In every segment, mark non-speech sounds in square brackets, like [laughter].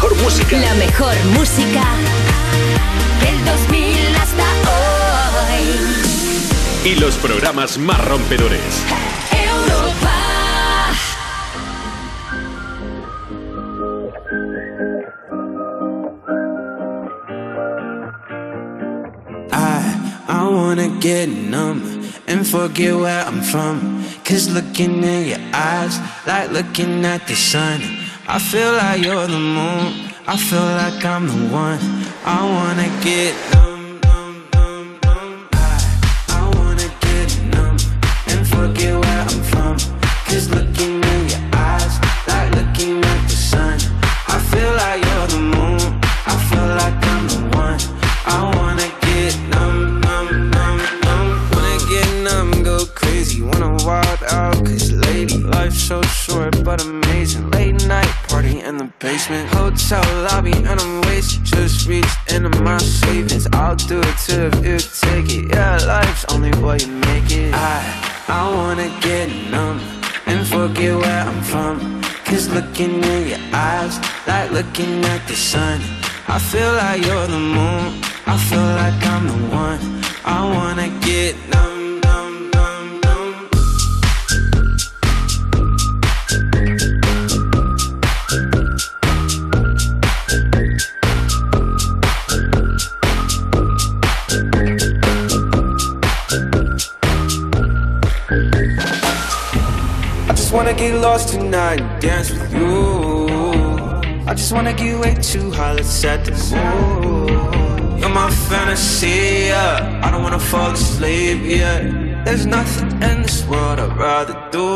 mejor música. La mejor música del 2000 hasta hoy. Y los programas más rompedores. Europa. I, I wanna get numb and forget where I'm from. Cause looking in your eyes, like looking at the sun. I feel like you're the moon, I feel like I'm the one. I wanna get basement, There's nothing in this world I'd rather do.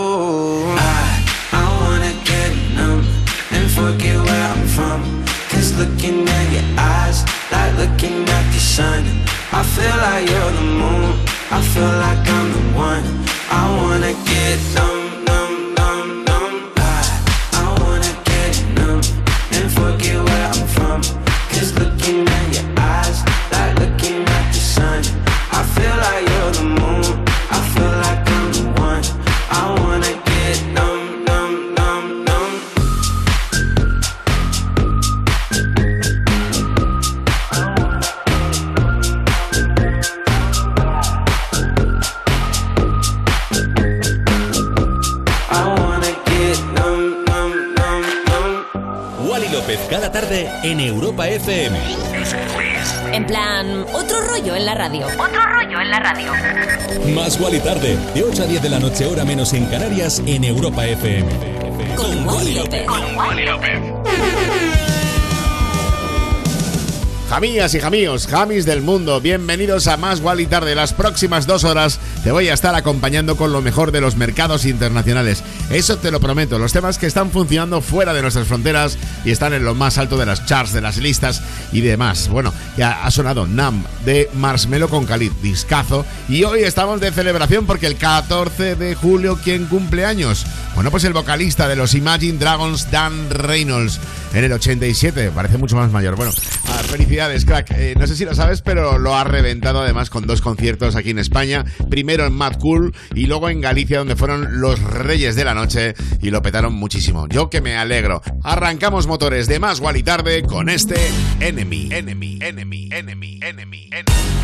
En Europa FM. Con Wally López. Jamías y jamíos, jamis del mundo, bienvenidos a Más Wally Tarde. Las próximas dos horas te voy a estar acompañando con lo mejor de los mercados internacionales. Eso te lo prometo, los temas que están funcionando fuera de nuestras fronteras y están en lo más alto de las charts, de las listas y demás. Bueno, ya ha sonado Nam de Marshmello con Khalid, discazo. Y hoy estamos de celebración porque el 14 de julio, ¿quién cumple años? Bueno, pues el vocalista de los Imagine Dragons, Dan Reynolds, en el 87, parece mucho más mayor. Bueno, felicidades, crack. Eh, no sé si lo sabes, pero lo ha reventado además con dos conciertos aquí en España. Primero en Mad Cool y luego en Galicia, donde fueron los reyes de la noche y lo petaron muchísimo. Yo que me alegro. Arrancamos motores de más y tarde con este Enemy, Enemy, Enemy, Enemy, Enemy, Enemy.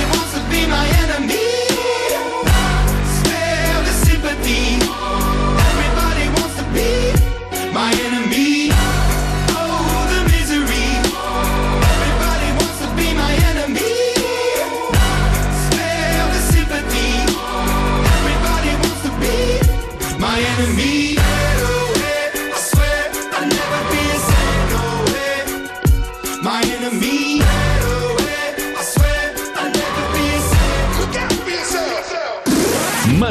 wants to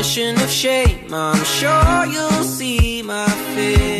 definition of shame. I'm sure you'll see my face.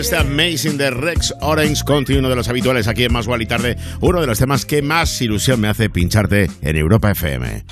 Este Amazing de Rex Orange Country, uno de los habituales aquí en Más y Tarde, uno de los temas que más ilusión me hace pincharte en Europa FM.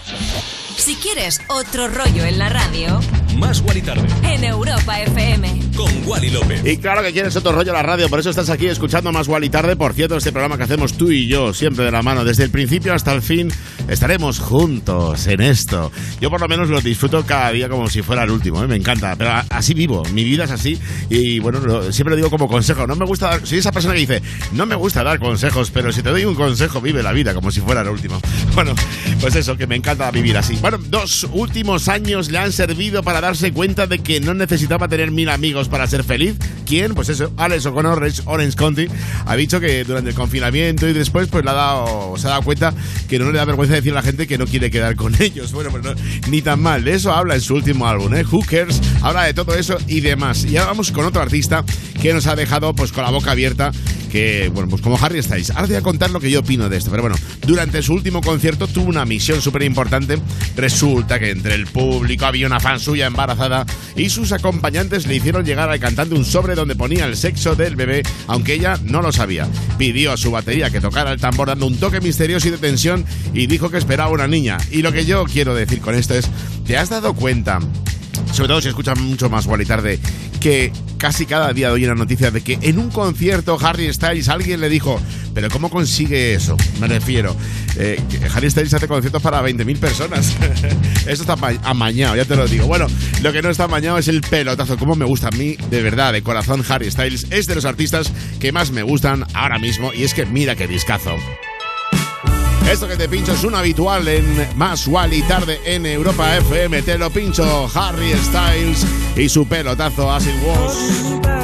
Si quieres otro rollo en la radio, Más y Tarde en Europa FM con Wally López. Y claro que quieres otro rollo en la radio, por eso estás aquí escuchando Más y Tarde. Por cierto, este programa que hacemos tú y yo, siempre de la mano, desde el principio hasta el fin, estaremos juntos en esto. Yo por lo menos lo disfruto cada día como si fuera el último, ¿eh? me encanta, pero así vivo, mi vida es así y bueno, siempre lo digo como consejo, no me gusta dar, soy esa persona que dice, no me gusta dar consejos, pero si te doy un consejo, vive la vida como si fuera el último. [laughs] Bueno, pues eso, que me encanta vivir así. Bueno, dos últimos años le han servido para darse cuenta de que no necesitaba tener mil amigos para ser feliz. ¿Quién? Pues eso, Alex O'Connor, Orange County, ha dicho que durante el confinamiento y después pues le ha dado, se ha dado cuenta que no le da vergüenza decir a la gente que no quiere quedar con [laughs] ellos. Bueno, pues ni tan mal. De eso habla en su último álbum, ¿eh? Who Cares? Habla de todo eso y demás. Y ahora vamos con otro artista que nos ha dejado pues con la boca abierta que, bueno, pues como Harry Styles. Ahora voy a contar lo que yo opino de esto, pero bueno, durante su último concierto tuvo una misión súper importante. Resulta que entre el público había una fan suya embarazada y sus acompañantes le hicieron llegar al cantante un sobre donde ponía el sexo del bebé, aunque ella no lo sabía. Pidió a su batería que tocara el tambor dando un toque misterioso y de tensión y dijo que esperaba una niña. Y lo que yo quiero decir con esto es, ¿te has dado cuenta? Sobre todo si escuchan mucho más y tarde que casi cada día doy una noticia de que en un concierto Harry Styles alguien le dijo, pero ¿cómo consigue eso? Me refiero, eh, Harry Styles hace conciertos para 20.000 personas. [laughs] eso está amañado, ya te lo digo. Bueno, lo que no está amañado es el pelotazo, como me gusta a mí, de verdad, de corazón, Harry Styles es de los artistas que más me gustan ahora mismo y es que mira qué discazo. Esto que te pincho es un habitual en Más y Tarde en Europa FM. Te lo pincho Harry Styles y su pelotazo as it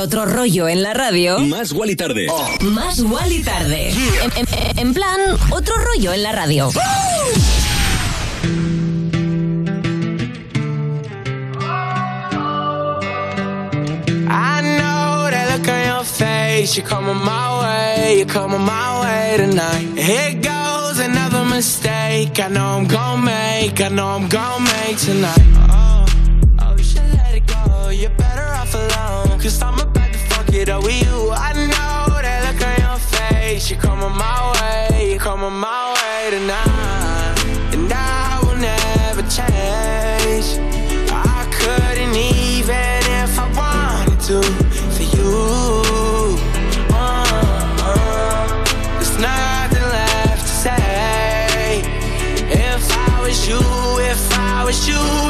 otro rollo en la radio. Más igual y tarde. Más igual y tarde. En, plan, otro rollo en la radio. I know that look on your face. You're coming my way. You're coming my way tonight. Here goes another mistake. I know I'm gonna make. I know I'm gonna make tonight. It up with you. I know that look on your face. You're coming my way, you're coming my way tonight. And I will never change. I couldn't even if I wanted to for you. Uh, uh, there's nothing left to say. If I was you, if I was you,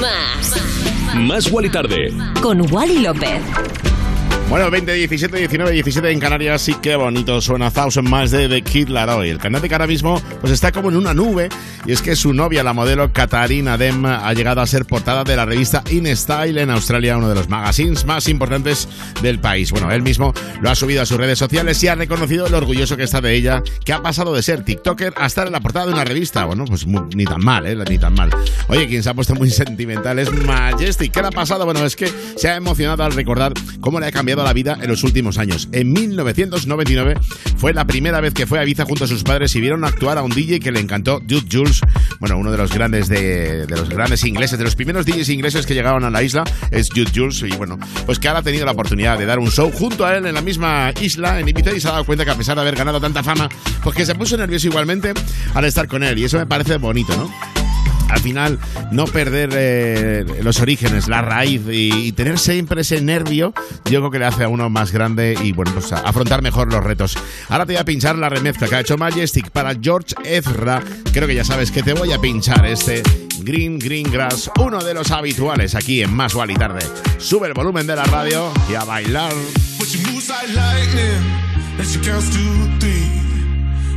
más. Más Wally Tarde. Con Wally López. Bueno, 20, 17, 19, 17 en Canarias, sí que bonito suena Thousand más de The Kid Laroi. El que ahora mismo pues está como en una nube y es que su novia, la modelo Katarina Dem, ha llegado a ser portada de la revista In Style en Australia, uno de los magazines más importantes del país. Bueno, él mismo lo ha subido a sus redes sociales y ha reconocido lo orgulloso que está de ella, que ha pasado de ser TikToker a estar en la portada de una revista. Bueno, pues muy- ni tan mal, ¿eh? Ni tan mal. Oye, quien se ha puesto muy [laughs] sentimental es Majestic. ¿Qué le ha pasado? Bueno, es que se ha emocionado al recordar cómo le ha cambiado la vida en los últimos años. En 1999 fue la primera vez que fue a Ibiza junto a sus padres y vieron actuar a un DJ que le encantó, Jude Jules, bueno, uno de los grandes de, los grandes ingleses, de los primeros DJs ingleses que llegaron a la isla, es Jude Jules, y bueno, pues que ahora ha tenido la oportunidad de dar un show junto a él en la misma isla, en Ibiza, y se ha dado cuenta que a pesar de haber ganado tanta fama, pues que se puso nervioso igualmente al estar con él, y eso me parece bonito, ¿no? Al final no perder eh, los orígenes, la raíz y, y tener siempre ese nervio, yo creo que le hace a uno más grande y bueno, pues afrontar mejor los retos. Ahora te voy a pinchar la remezcla que ha hecho Majestic para George Ezra. Creo que ya sabes que te voy a pinchar este Green Green Grass, uno de los habituales aquí en Más y Tarde. Sube el volumen de la radio y a bailar.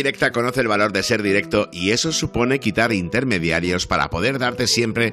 Directa conoce el valor de ser directo y eso supone quitar intermediarios para poder darte siempre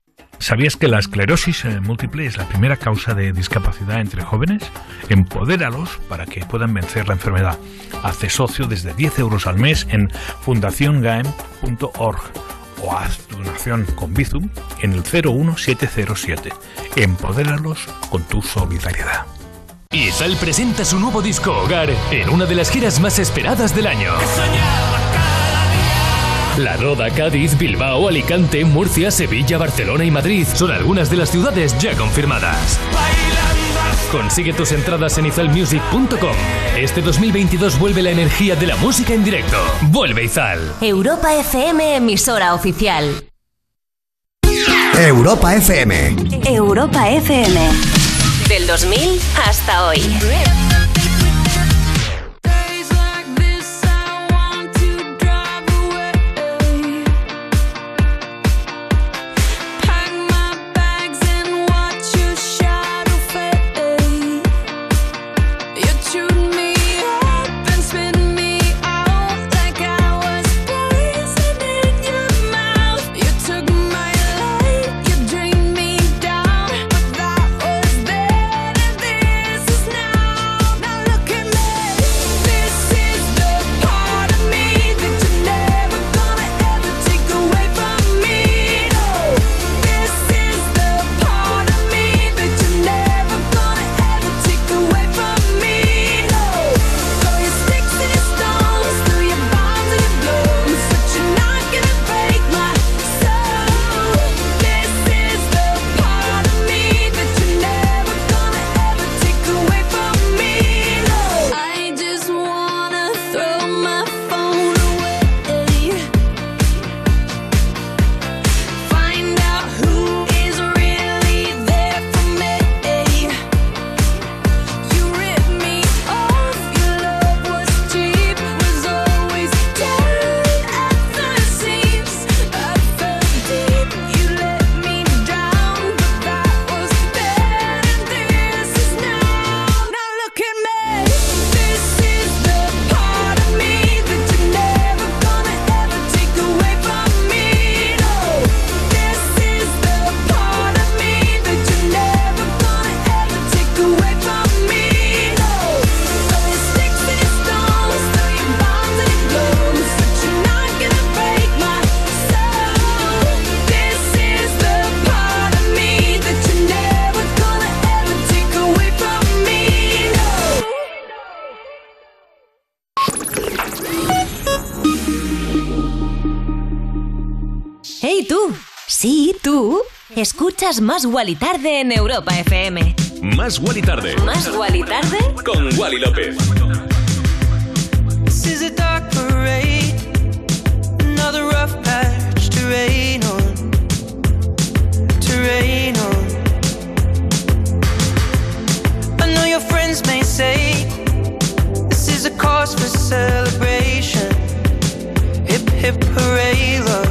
¿Sabías que la esclerosis eh, múltiple es la primera causa de discapacidad entre jóvenes? Empodéralos para que puedan vencer la enfermedad. Hace socio desde 10 euros al mes en fundaciongaem.org o haz tu donación con Bizum en el 01707. Empodéralos con tu solidaridad. Izal presenta su nuevo disco Hogar en una de las giras más esperadas del año. La Roda, Cádiz, Bilbao, Alicante, Murcia, Sevilla, Barcelona y Madrid son algunas de las ciudades ya confirmadas. Consigue tus entradas en izalmusic.com. Este 2022 vuelve la energía de la música en directo. Vuelve Izal. Europa FM, emisora oficial. Europa FM. Europa FM. Del 2000 hasta hoy. Más Wally Tarde en Europa FM. Más Wally Tarde. Más Wally Tarde. Con Wally López. This is a dark parade. Another rough patch to rain on. To rain on. I know your friends may say this is a cause for celebration. Hip hip hooray, love.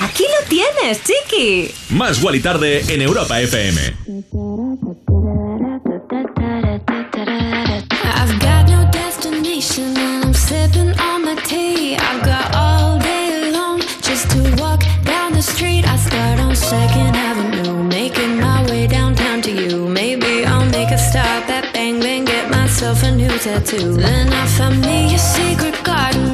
aquí lo tienes, chiqui. Más y Tarde en Europa FM. I've got no destination I'm sipping on my tea. I've got all day long just to walk down the street. I start on Second Avenue, making my way downtown to you. Maybe I'll make a stop at Bang Bang, get myself a new tattoo. Then I me a secret garden.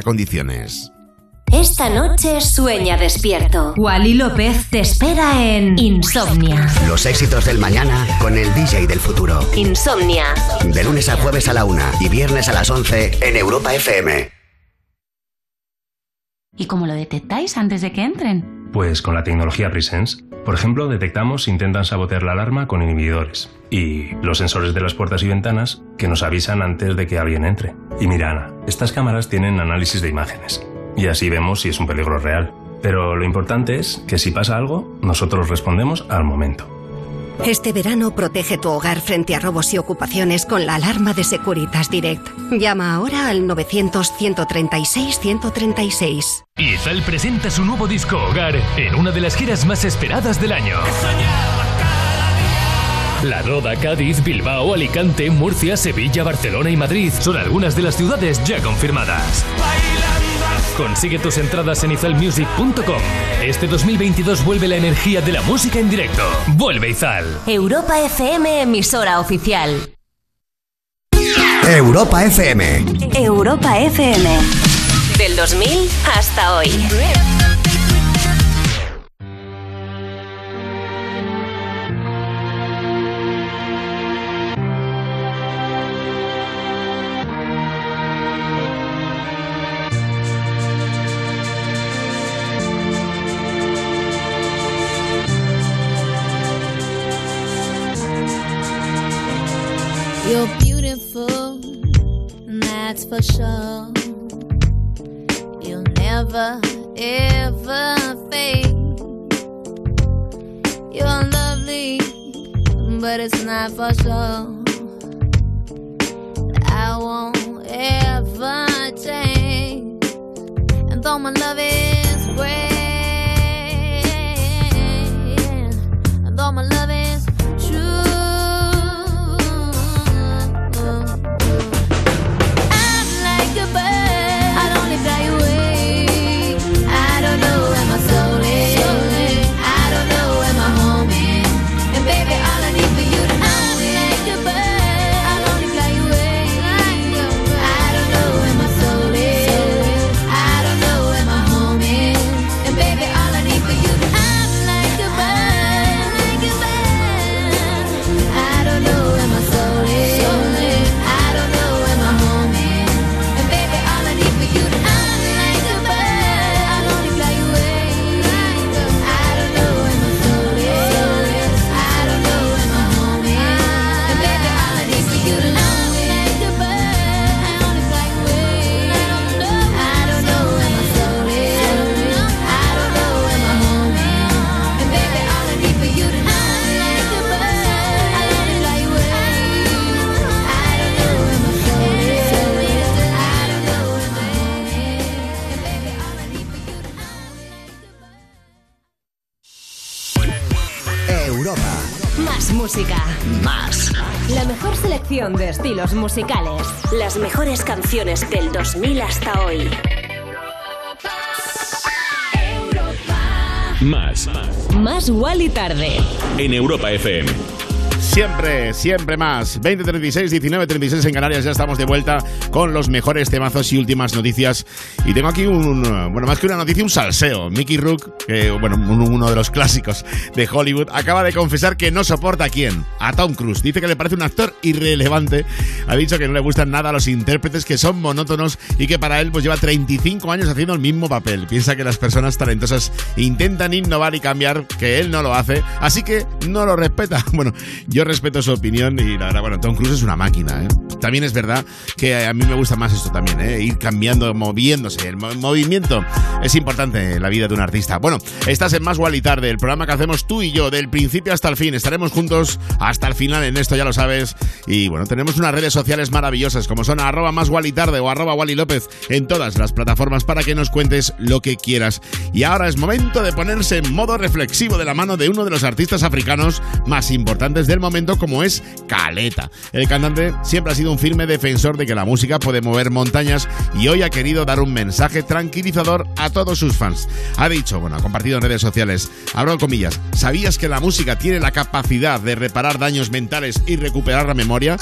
condiciones. Esta noche sueña despierto. Wally López te espera en Insomnia. Los éxitos del mañana con el DJ del futuro. Insomnia. De lunes a jueves a la una y viernes a las 11 en Europa FM. ¿Y cómo lo detectáis antes de que entren? Pues con la tecnología Presence. Por ejemplo, detectamos si intentan sabotear la alarma con inhibidores. Y los sensores de las puertas y ventanas que nos avisan antes de que alguien entre. Y mira, Ana, estas cámaras tienen análisis de imágenes. Y así vemos si es un peligro real. Pero lo importante es que si pasa algo, nosotros respondemos al momento. Este verano protege tu hogar frente a robos y ocupaciones con la alarma de Securitas Direct. Llama ahora al 900-136-136. Izal presenta su nuevo disco Hogar en una de las giras más esperadas del año. La Roda, Cádiz, Bilbao, Alicante, Murcia, Sevilla, Barcelona y Madrid son algunas de las ciudades ya confirmadas. Consigue tus entradas en izalmusic.com. Este 2022 vuelve la energía de la música en directo. Vuelve Izal. Europa FM, emisora oficial. Europa FM. Europa FM. Del 2000 hasta hoy. That's. You'll never, ever fade. You're lovely, but it's not for sure. I won't ever change. And though my love is great, and though my love la mejor selección de estilos musicales. Las mejores canciones del 2000 hasta hoy. Más. Más Wally tarde. En Europa FM. Siempre, siempre más. 2036, 19, 36 en Canarias. Ya estamos de vuelta con los mejores temazos y últimas noticias. Y tengo aquí un, bueno, más que una noticia, un salseo. Mickey Rook, bueno, un- uno de los clásicos de Hollywood, acaba de confesar que no soporta a quién. A Tom Cruise. Dice que le parece un actor irrelevante. Ha dicho que no le gustan nada los intérpretes, que son monótonos y que para él pues lleva 35 años haciendo el mismo papel. Piensa que las personas talentosas intentan innovar y cambiar, que él no lo hace. Así que no lo respeta. [laughs] Bueno, yo respeto su opinión y la verdad, bueno, Tom Cruise es una máquina, ¿eh? También es verdad que a mí me gusta más esto también, ¿eh? Ir cambiando, moviéndose. El mo- movimiento es importante en la vida de un artista. Bueno, estás en Más y Tarde, el programa que hacemos tú y yo, del principio hasta el fin. Estaremos juntos hasta el final en esto, ya lo sabes. Y bueno, tenemos unas redes sociales maravillosas como son arroba más Gual y Tarde o arroba Wally López en todas las plataformas para que nos cuentes lo que quieras. Y ahora es momento de ponerse en modo reflexivo de la mano de uno de los artistas africanos más importantes del momento como es Caleta. El cantante siempre ha sido un firme defensor de que la música puede mover montañas y hoy ha querido dar un mensaje tranquilizador a todos sus fans. Ha dicho, bueno, ha compartido en redes sociales, abro comillas, ¿sabías que la música tiene la capacidad de reparar daños mentales y recuperar la memoria?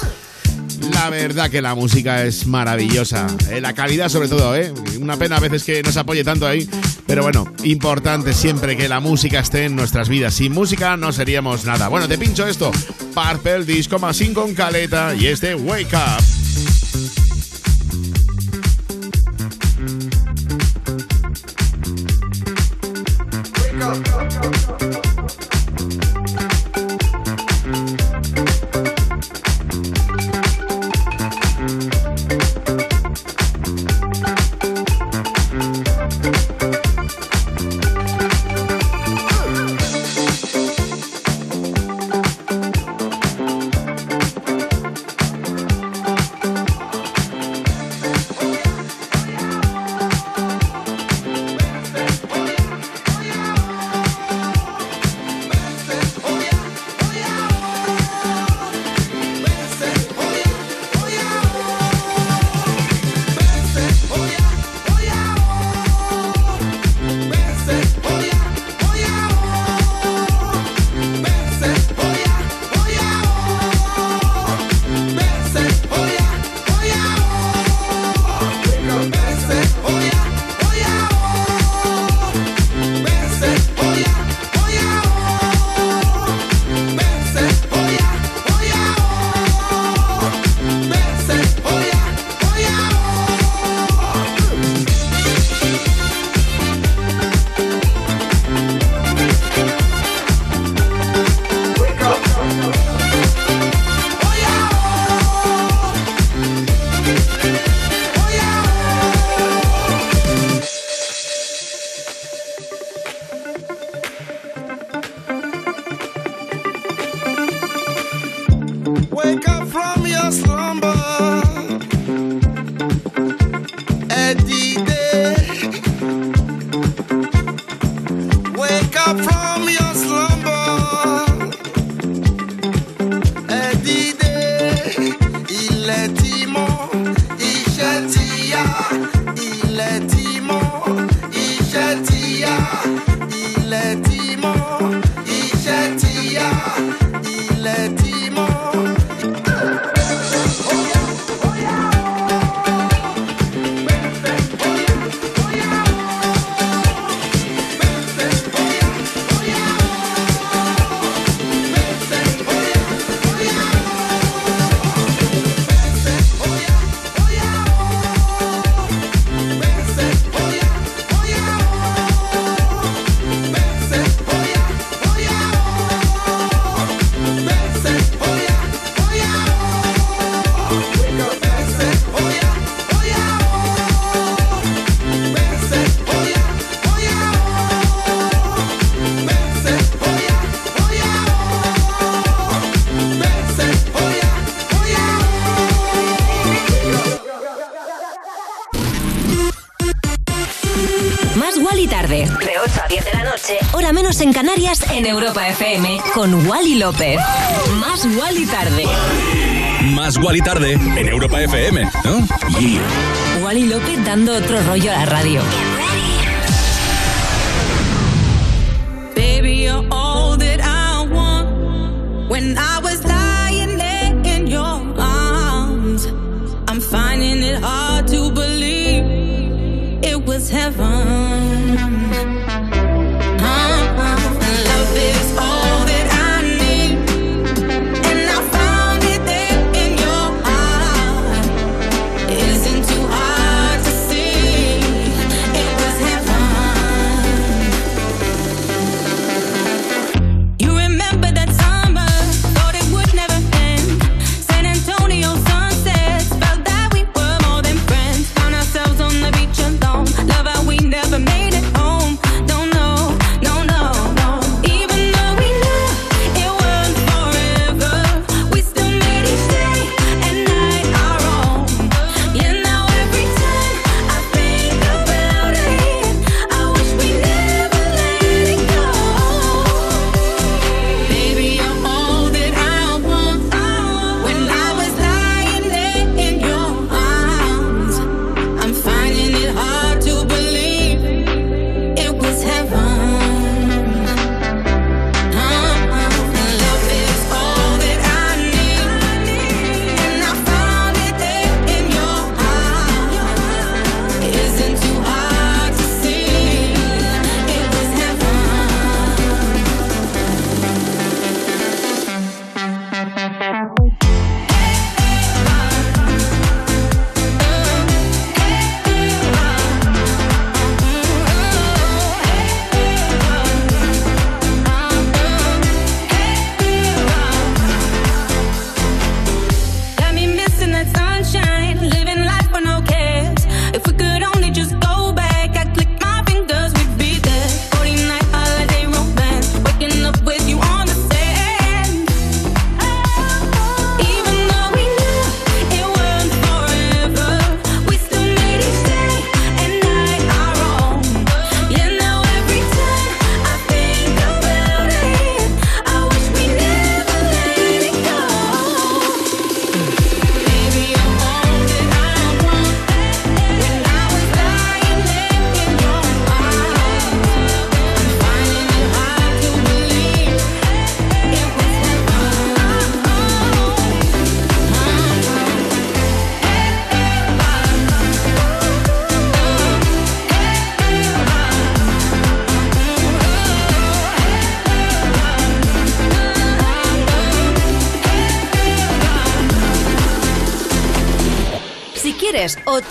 La verdad que la música es maravillosa. Eh, la calidad sobre todo, ¿eh? Una pena a veces que no se apoye tanto ahí. Pero bueno, importante siempre que la música esté en nuestras vidas. Sin música no seríamos nada. Bueno, te pincho esto. Purple Disco Machine con Caleta y este Wake Up. tarde. De 8 a 10 de la noche. Hora menos en Canarias, en Europa FM. Con Wally López. Más Wally tarde. Más Wally tarde en Europa FM, ¿no? Yeah. Wally López dando otro rollo a la radio.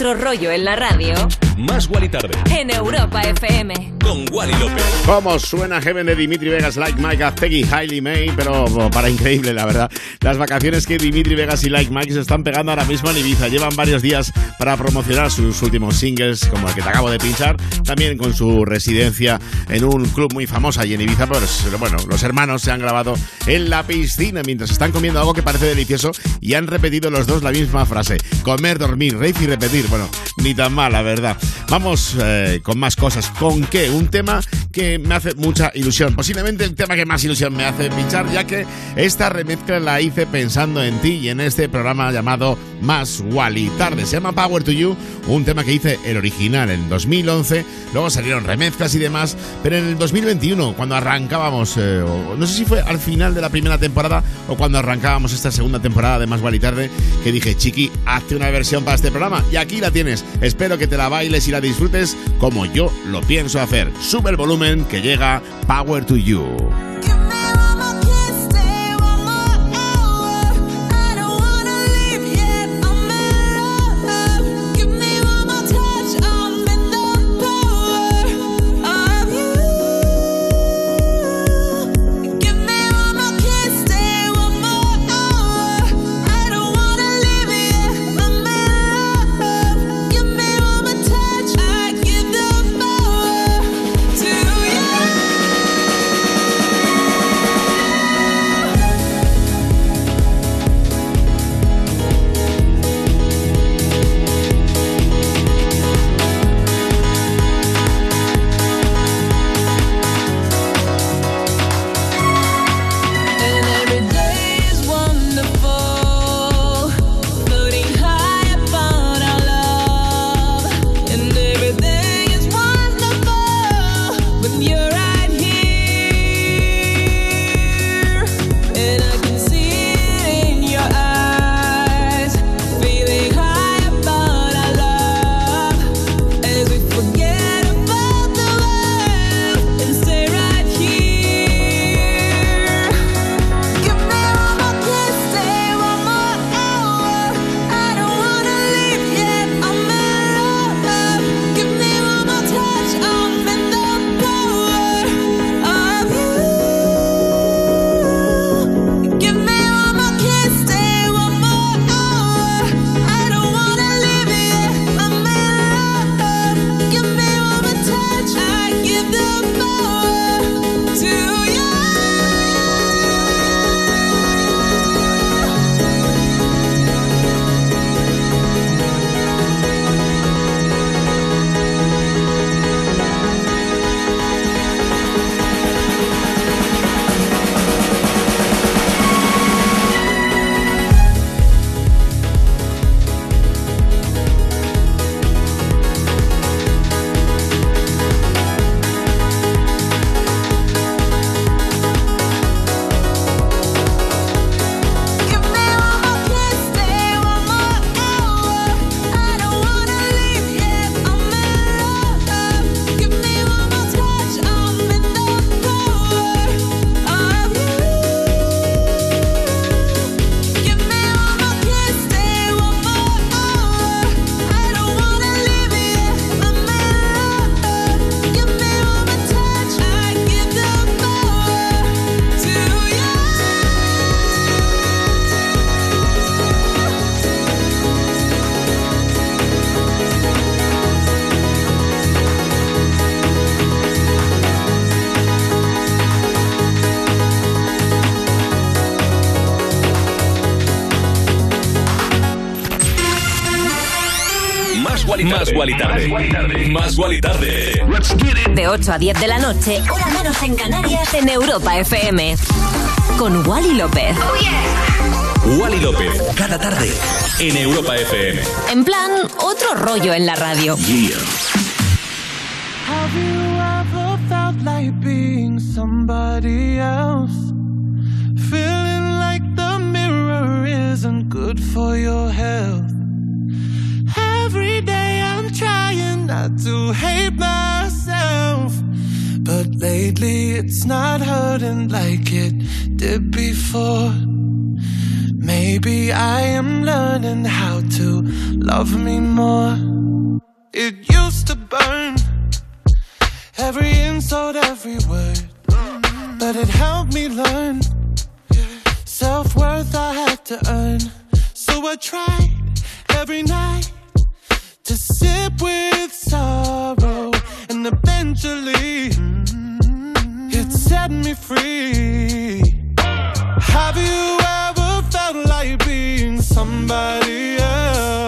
Otro rollo en la radio, Más Wally tarde en Europa FM. con Wally López. ¿Cómo suena Heaven de Dimitri Vegas, Like Mike, Peggy, Hailey May? Pero oh, para increíble, la verdad. Las vacaciones que Dimitri Vegas y Like Mike se están pegando ahora mismo en Ibiza. Llevan varios días para promocionar sus últimos singles, como el que te acabo de pinchar. También con su residencia en un club muy famoso allí en Ibiza. Pues bueno, los hermanos se han grabado en la piscina mientras están comiendo algo que parece delicioso y han repetido los dos la misma frase. Comer, dormir, rave y repetir. Bueno, ni tan mal, la verdad. Vamos eh, con más cosas. ¿Con qué? Un tema que me hace mucha ilusión. Posiblemente el tema que más ilusión me hace pinchar, ya que esta remezcla la hice pensando en ti y en este programa llamado Más Wally Tarde. Se llama Power to You, un tema que hice el original en 2011. Luego salieron remezclas y demás, pero en el 2021, cuando arrancábamos, eh, no sé si fue al final de la primera temporada o cuando arrancábamos esta segunda temporada de Más Wally Tarde, que dije, Chiqui, hazte una versión para este programa. Y aquí la tienes. Espero que te la bailes y la disfrutes como yo lo pienso hacer. Sube el volumen que llega Power. To you Guali Más Guali Tarde. Más Guali Tarde. De 8 a 10 de la noche, hora menos en Canarias, en Europa FM. Con Wally López. Wally López, cada tarde en Europa FM. En plan, otro rollo en la radio. Have you ever felt like being somebody else? Feeling like the mirror isn't good for your health. Every day I'm trying not to hate myself. But lately it's not hurting like it did before. Maybe I am learning how to love me more. It used to burn every insult, every word, but it helped me learn self worth I had to earn. So I tried every night sip with sorrow, and eventually mm-hmm. it set me free. Have you ever felt like being somebody else?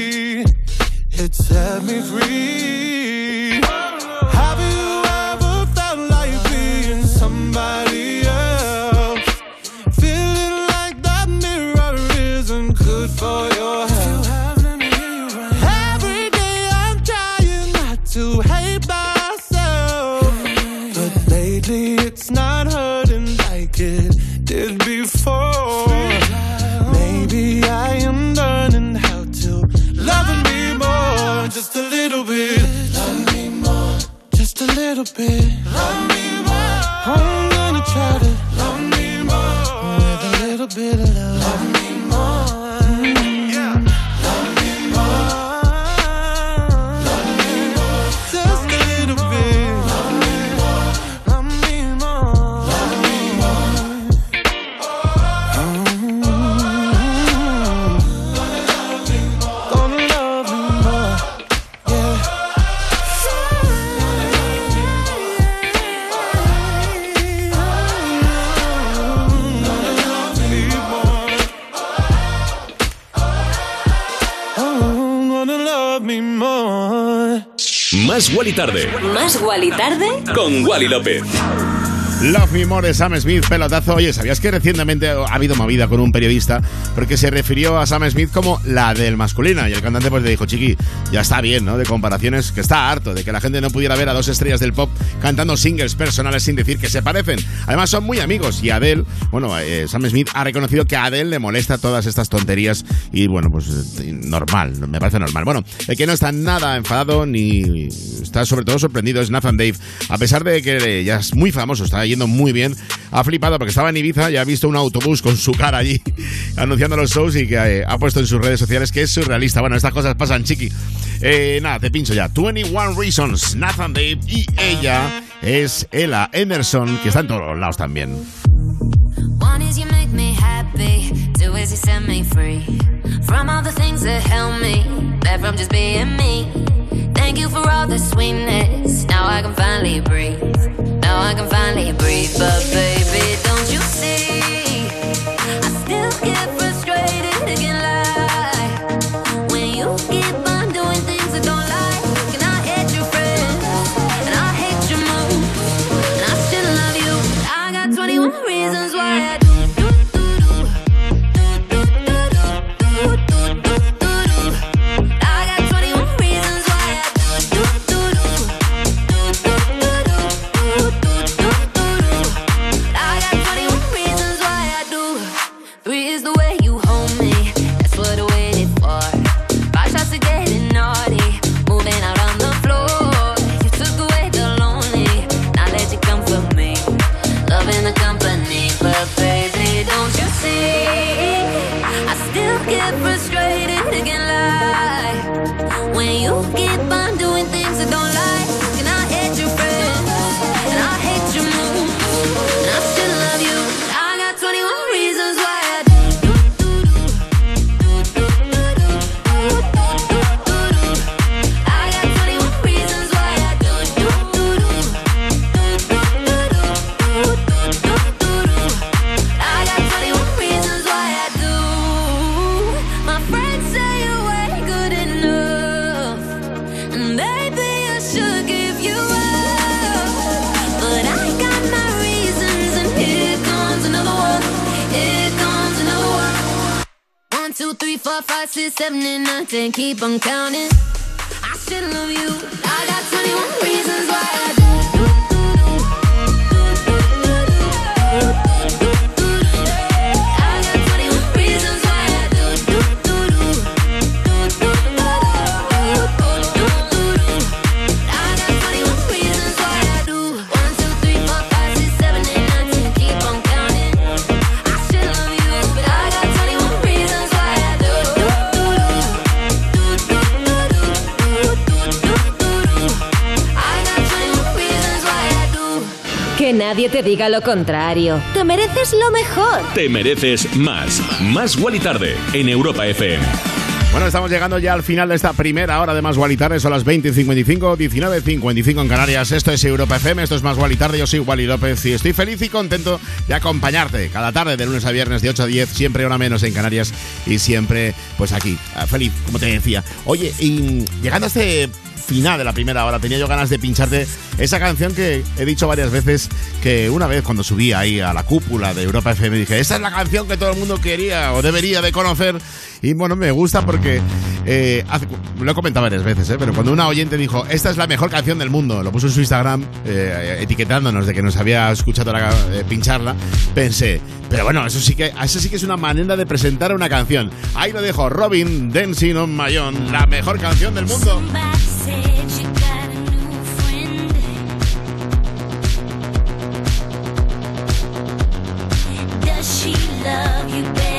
it set me free. Little bit. Love me more. Más Wally Tarde Más Wally Tarde. con Wally López. Love Me More, Sam Smith, pelotazo. Oye, ¿sabías que recientemente ha habido movida con un periodista porque se refirió a Sam Smith como la del masculina? Y el cantante pues le dijo, chiqui, ya está bien, ¿no? De comparaciones, que está harto de que la gente no pudiera ver a dos estrellas del pop cantando singles personales sin decir que se parecen. Además son muy amigos y Adele, bueno, eh, Sam Smith ha reconocido que a Adele le molesta todas estas tonterías y bueno, pues eh, normal, me parece normal. Bueno, el que no está nada enfadado ni está sobre todo sorprendido es Nathan Dave, a pesar de que ya es muy famoso, está yendo muy bien, ha flipado porque estaba en Ibiza y ha visto un autobús con su cara allí [laughs] anunciando los shows y que eh, ha puesto en sus redes sociales que es surrealista. Bueno, estas cosas pasan, chiqui. Eh, nada, te pincho ya. 21 Reasons, Nathan Dave y ella es Ella Emerson, que está en todos lados también. One is you make me happy, two is you set me free from all the things that held me back from just being me. Thank you for all the sweetness. Now I can finally breathe. Now I can finally breathe. But baby, don't you see? I still get frustrated, again five, six, seven, and ten. Keep on counting. I should love you. I got 21 reasons why. I Que nadie te diga lo contrario. Te mereces lo mejor. Te mereces más. Más Wally Tarde en Europa FM. Bueno, estamos llegando ya al final de esta primera hora de Más Wally Tarde. Son las 20.55, 19.55 en Canarias. Esto es Europa FM, esto es Más Wally Tarde. Yo soy Wally López y estoy feliz y contento de acompañarte cada tarde de lunes a viernes de 8 a 10, siempre hora menos en Canarias y siempre pues aquí, ah, feliz, como te decía. Oye, y llegando a este final de la primera hora tenía yo ganas de pincharte esa canción que he dicho varias veces que una vez cuando subí ahí a la cúpula de Europa FM dije, esta es la canción que todo el mundo quería o debería de conocer y bueno, me gusta porque eh, lo he comentado varias veces, ¿eh? pero cuando una oyente dijo, esta es la mejor canción del mundo, lo puso en su Instagram eh, etiquetándonos de que nos había escuchado la- eh, pincharla, pensé, pero bueno, eso sí que eso sí que es una manera de presentar una canción. Ahí lo dejo, Robin Dancing on la mejor canción del mundo. she love you, baby?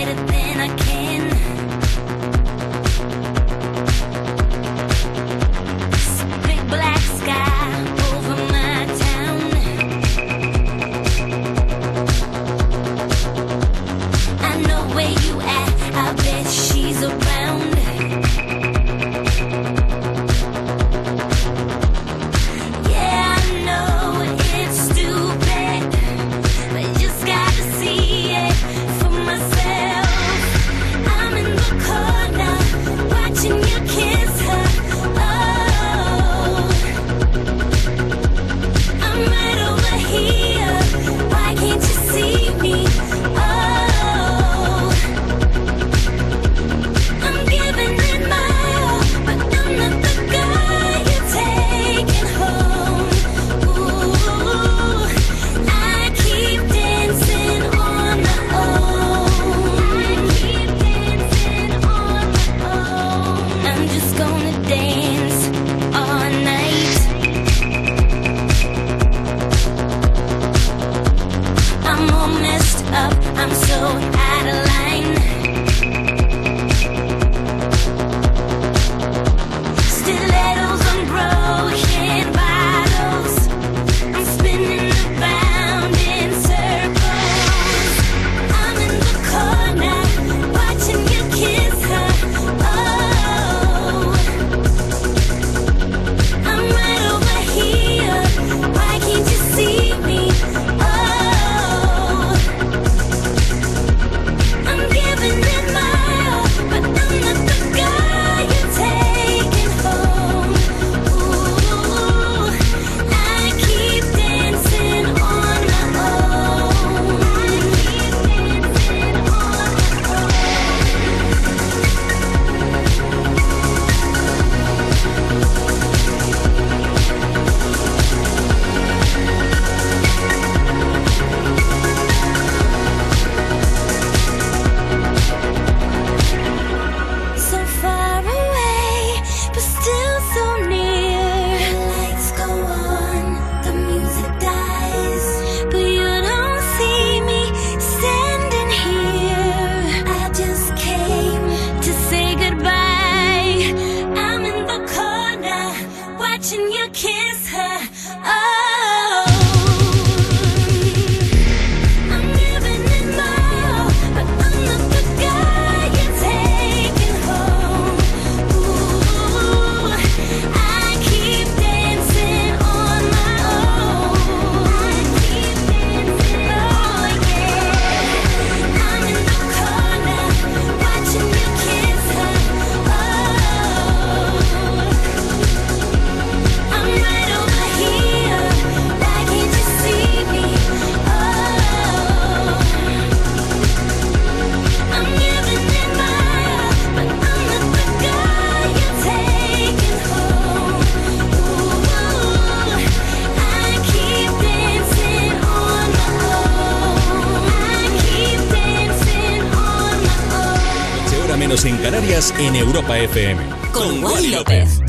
en Canarias en Europa FM. Con Wally López.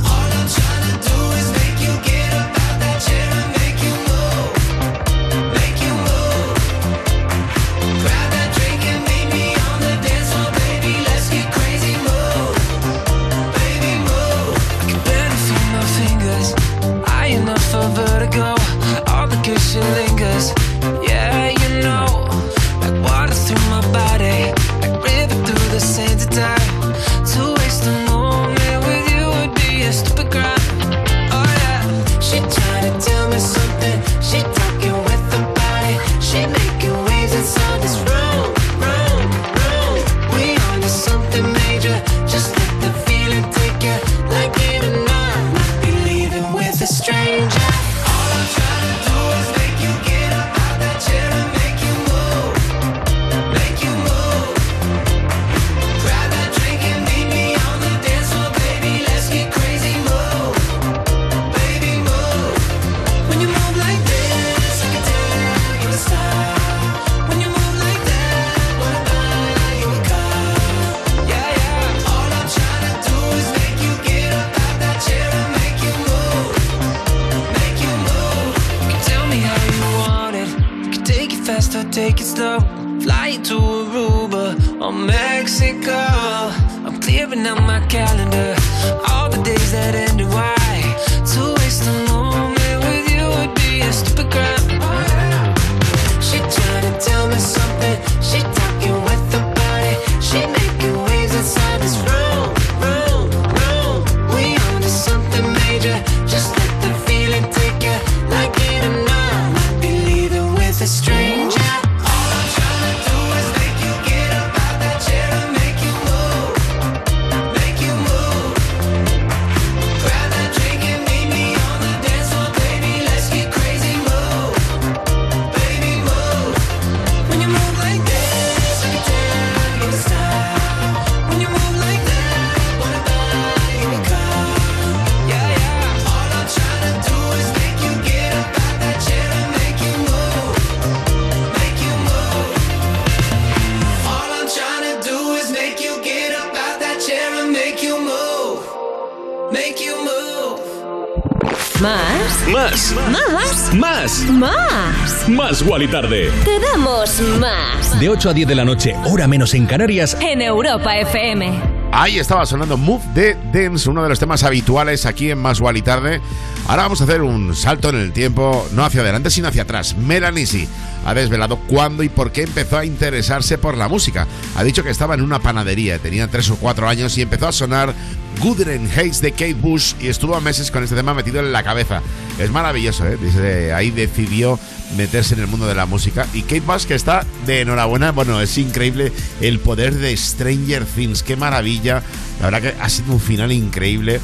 más Wally Tarde. Te damos más. De 8 a 10 de la noche, hora menos en Canarias. En Europa FM. Ahí estaba sonando Move de Dance, uno de los temas habituales aquí en Más Wally Tarde. Ahora vamos a hacer un salto en el tiempo, no hacia adelante, sino hacia atrás. Melanisi ha desvelado cuándo y por qué empezó a interesarse por la música. Ha dicho que estaba en una panadería, tenía 3 o 4 años y empezó a sonar Good and de Kate Bush y estuvo meses con este tema metido en la cabeza. Es maravilloso, ¿eh? Dice, ahí decidió meterse en el mundo de la música. Y Kate Bush que está de enhorabuena. Bueno, es increíble el poder de Stranger Things. Qué maravilla. La verdad que ha sido un final increíble.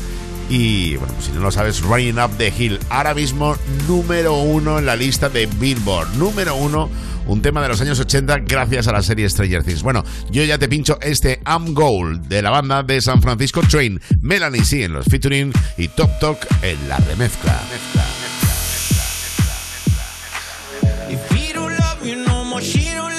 Y bueno, si no lo sabes, Running Up the Hill, ahora mismo número uno en la lista de Billboard. Número uno, un tema de los años 80 gracias a la serie Stranger Things. Bueno, yo ya te pincho este I'm Gold de la banda de San Francisco Train, Melanie C en los featuring y Top Talk en la remezcla. remezcla. She don't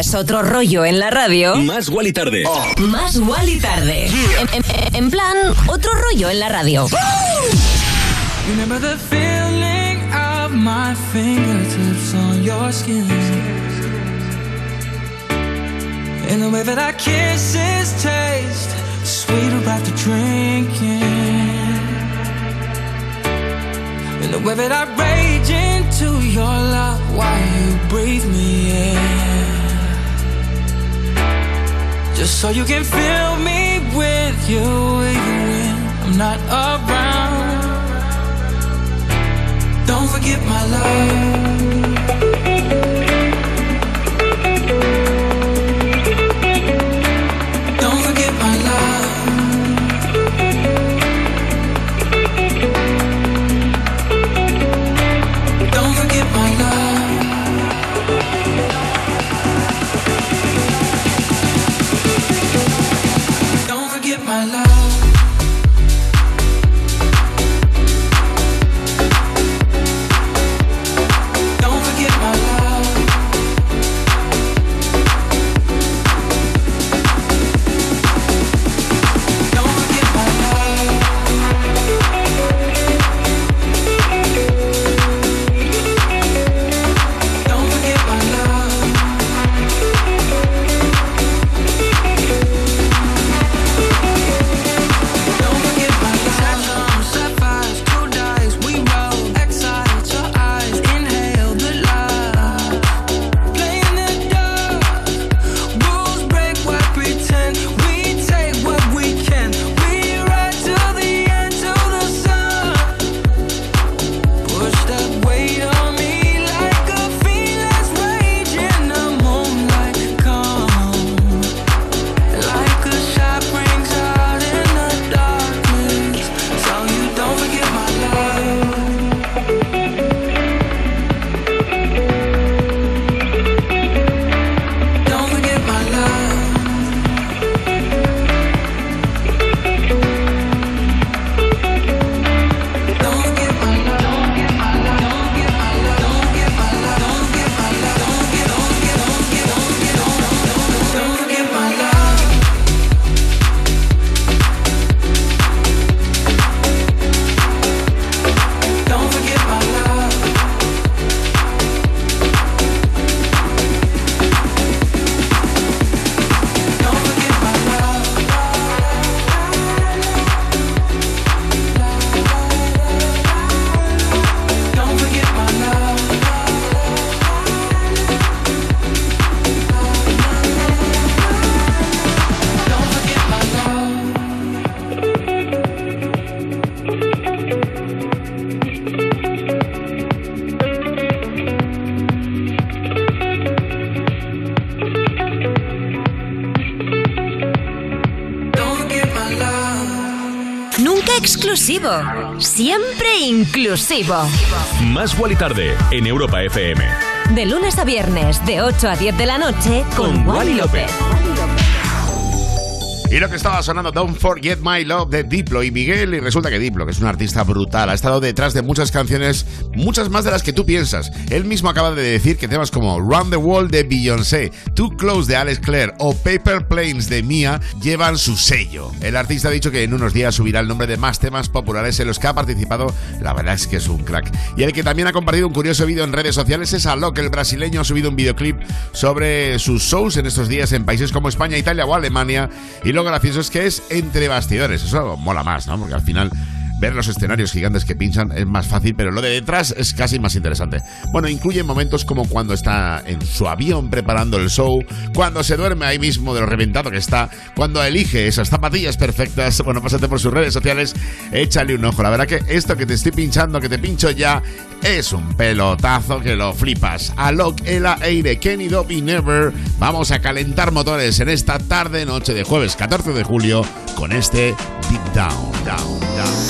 Quieres otro rollo en la radio. Más Guali Tarde. Más Wally Tarde. En, en- en plan, otro rollo en la radio. Remember the feeling of my fingertips on your skin. And the way that our kisses taste sweeter after drinking. And the way that I rage into your love while you breathe me in. Just so you can fill me with you when I'm not around. Don't forget my love. Inclusivo. Siempre inclusivo. Más Wally Tarde en Europa FM. De lunes a viernes, de 8 a 10 de la noche, con, Con Wally Wally López. Y lo que estaba sonando, Don't Forget My Love de Diplo y Miguel. Y resulta que Diplo, que es un artista brutal, ha estado detrás de muchas canciones, muchas más de las que tú piensas. Él mismo acaba de decir que temas como Run the Wall de Beyoncé, Too Close de Alex Clare o Paper Planes de Mia llevan su sello. El artista ha dicho que en unos días subirá el nombre de más temas populares en los que ha participado. La verdad es que es un crack. Y el que también ha compartido un curioso vídeo en redes sociales es Alok, el brasileño, ha subido un videoclip sobre sus shows en estos días en países como España, Italia o Alemania. Y lo gracioso es que es entre bastidores. Eso mola más, ¿no? Porque al final ver los escenarios gigantes que pinchan es más fácil, pero lo de detrás es casi más interesante. Bueno, incluye momentos como cuando está en su avión preparando el show, cuando se duerme ahí mismo de lo reventado que está, cuando elige esas zapatillas perfectas. Bueno, pásate por sus redes sociales, échale un ojo. La verdad que esto que te estoy pinchando, que te pincho ya, es un pelotazo que lo flipas. Alok, Ela, Eire, Kenny, Dobby, Never. Vamos a calentar motores en esta tarde, noche de jueves 14 de julio, con este Deep Down, Down, Down.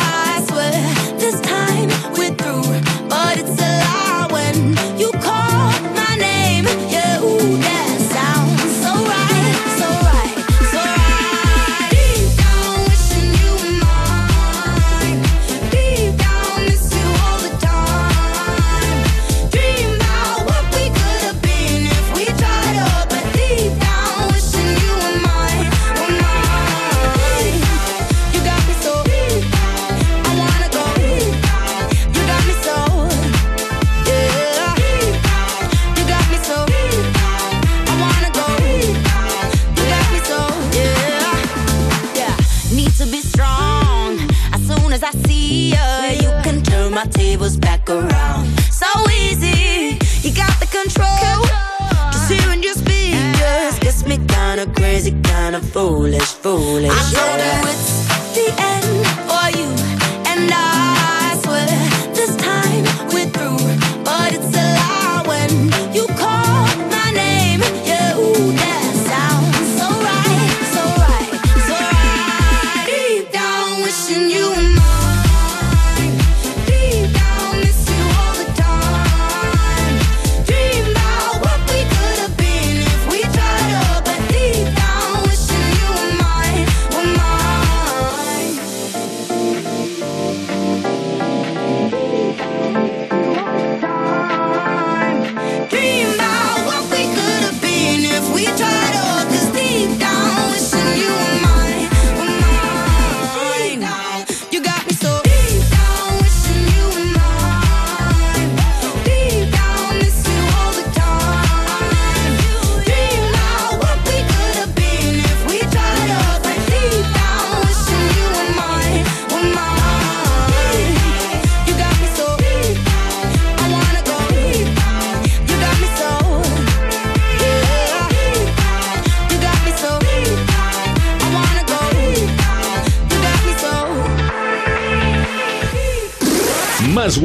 foolish, foolish. I you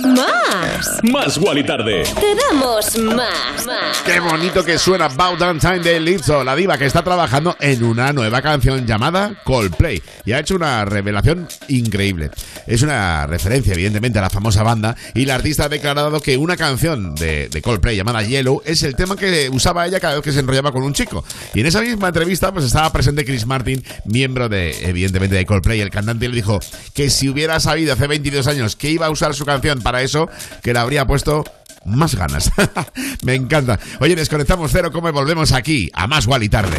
¿Más? Más. Más. Wally Tarde. Te damos más. Más. Qué bonito que suena Bow Down Time de Lizzo, la diva que está trabajando en una nueva canción llamada Coldplay y ha hecho una revelación increíble. Es una referencia, evidentemente, a la famosa banda y la artista ha declarado que una canción de, de Coldplay llamada Yellow es el tema que usaba ella cada vez que se enrollaba con un chico. Y en esa misma entrevista, pues estaba presente Chris Martin, miembro de, evidentemente, de Coldplay. El cantante le dijo que si hubiera sabido hace 22 años que iba a usar su canción para eso, que le habría puesto más ganas. [laughs] Me encanta. Oye, desconectamos cero, como y volvemos aquí a más Wally tarde.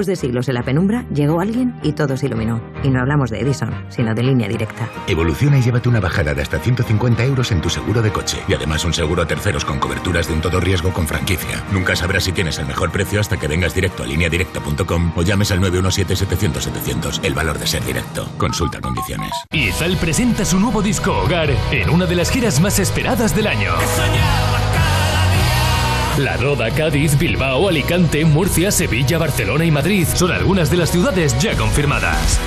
de siglos en la penumbra, llegó alguien y todo se iluminó. Y no hablamos de Edison, sino de línea directa. Evoluciona y llévate una bajada de hasta 150 euros en tu seguro de coche. Y además un seguro a terceros con coberturas de un todo riesgo con franquicia. Nunca sabrás si tienes el mejor precio hasta que vengas directo a lineadirecta.com o llames al 917-700-700. El valor de ser directo. Consulta condiciones. Izal presenta su nuevo disco Hogar en una de las giras más esperadas del año. La Roda, Cádiz, Bilbao, Alicante, Murcia, Sevilla, Barcelona y Madrid son algunas de las ciudades ya confirmadas.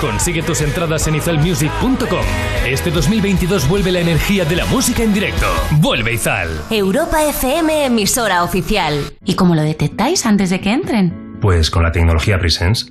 Consigue tus entradas en izalmusic.com. Este 2022 vuelve la energía de la música en directo. Vuelve Izal. Europa FM, emisora oficial. ¿Y cómo lo detectáis antes de que entren? Pues con la tecnología Presence.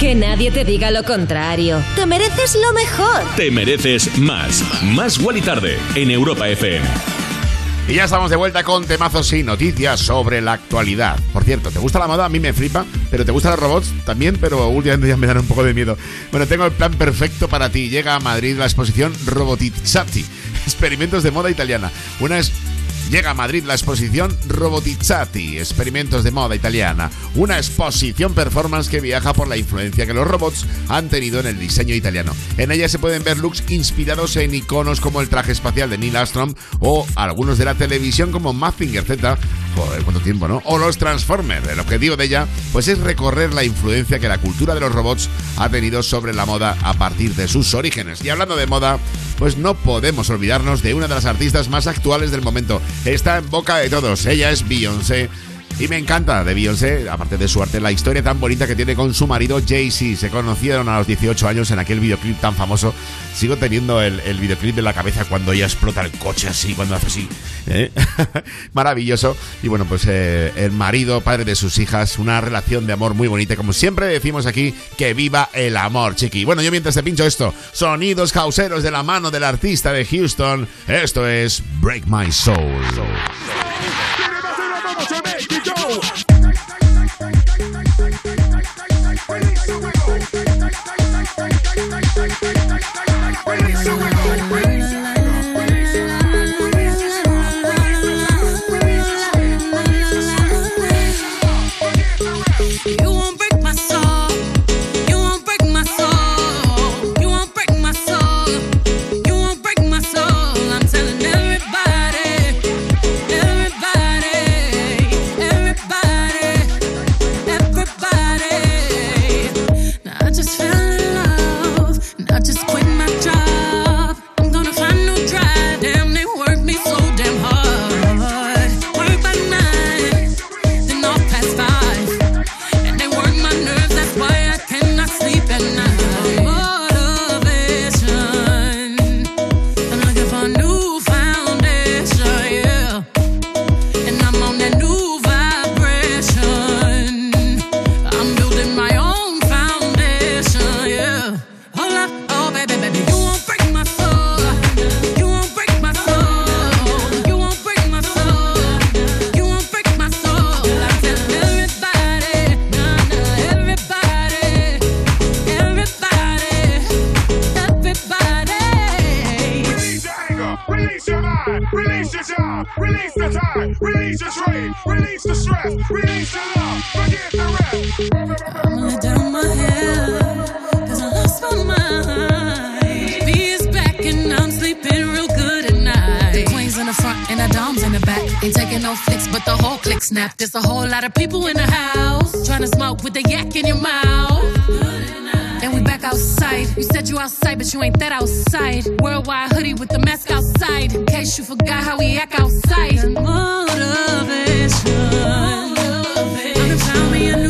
Que nadie te diga lo contrario. Te mereces lo mejor. Te mereces más. Más Wally Tarde en Europa FM. Y ya estamos de vuelta con temazos y noticias sobre la actualidad. Por cierto, ¿te gusta la moda? A mí me flipa, pero ¿te gustan los robots? También, pero últimamente ya me dan un poco de miedo. Bueno, tengo el plan perfecto para ti. Llega a Madrid la exposición Robotizzati, [laughs] experimentos de moda italiana. Una es llega a Madrid la exposición Robotizzati, experimentos de moda italiana, una exposición performance que viaja por la influencia que los robots han tenido en el diseño italiano. En ella se pueden ver looks inspirados en iconos como el traje espacial de Neil Armstrong o algunos de la televisión como Mazinger Z, joder, cuánto tiempo, ¿no? O los Transformers. El objetivo de ella pues es recorrer la influencia que la cultura de los robots ha tenido sobre la moda a partir de sus orígenes. Y hablando de moda, pues no podemos olvidarnos de una de las artistas más actuales del momento. Está en boca de todos. Ella es Beyoncé. Y me encanta de Beyoncé, aparte de su arte, la historia tan bonita que tiene con su marido Jay-Z. Se conocieron a los 18 años en aquel videoclip tan famoso. Sigo teniendo el, videoclip en la cabeza cuando ella explota el coche así, cuando hace así. ¿eh? [laughs] Maravilloso. Y bueno, pues eh, el marido, padre de sus hijas, una relación de amor muy bonita. Como siempre decimos aquí, que viva el amor, chiqui. Bueno, yo mientras te pincho esto, sonidos causeros de la mano del artista de Houston. Esto es Break My Soul. You release the time, release your trade, release the stress, release the love, forget the rest. I'm gonna down my head, cause I lost my mind. B is back and I'm sleeping real good at night. The queen's in the front and the dom's in the back. Ain't taking no flicks, but the whole click snap. There's a whole lot of people in the house trying to smoke with the yak in your mouth. Back outside. You said you outside, but you ain't that outside. Worldwide hoodie with the mask outside. In case you forgot how we act outside. Motivation. I'm gonna found me a new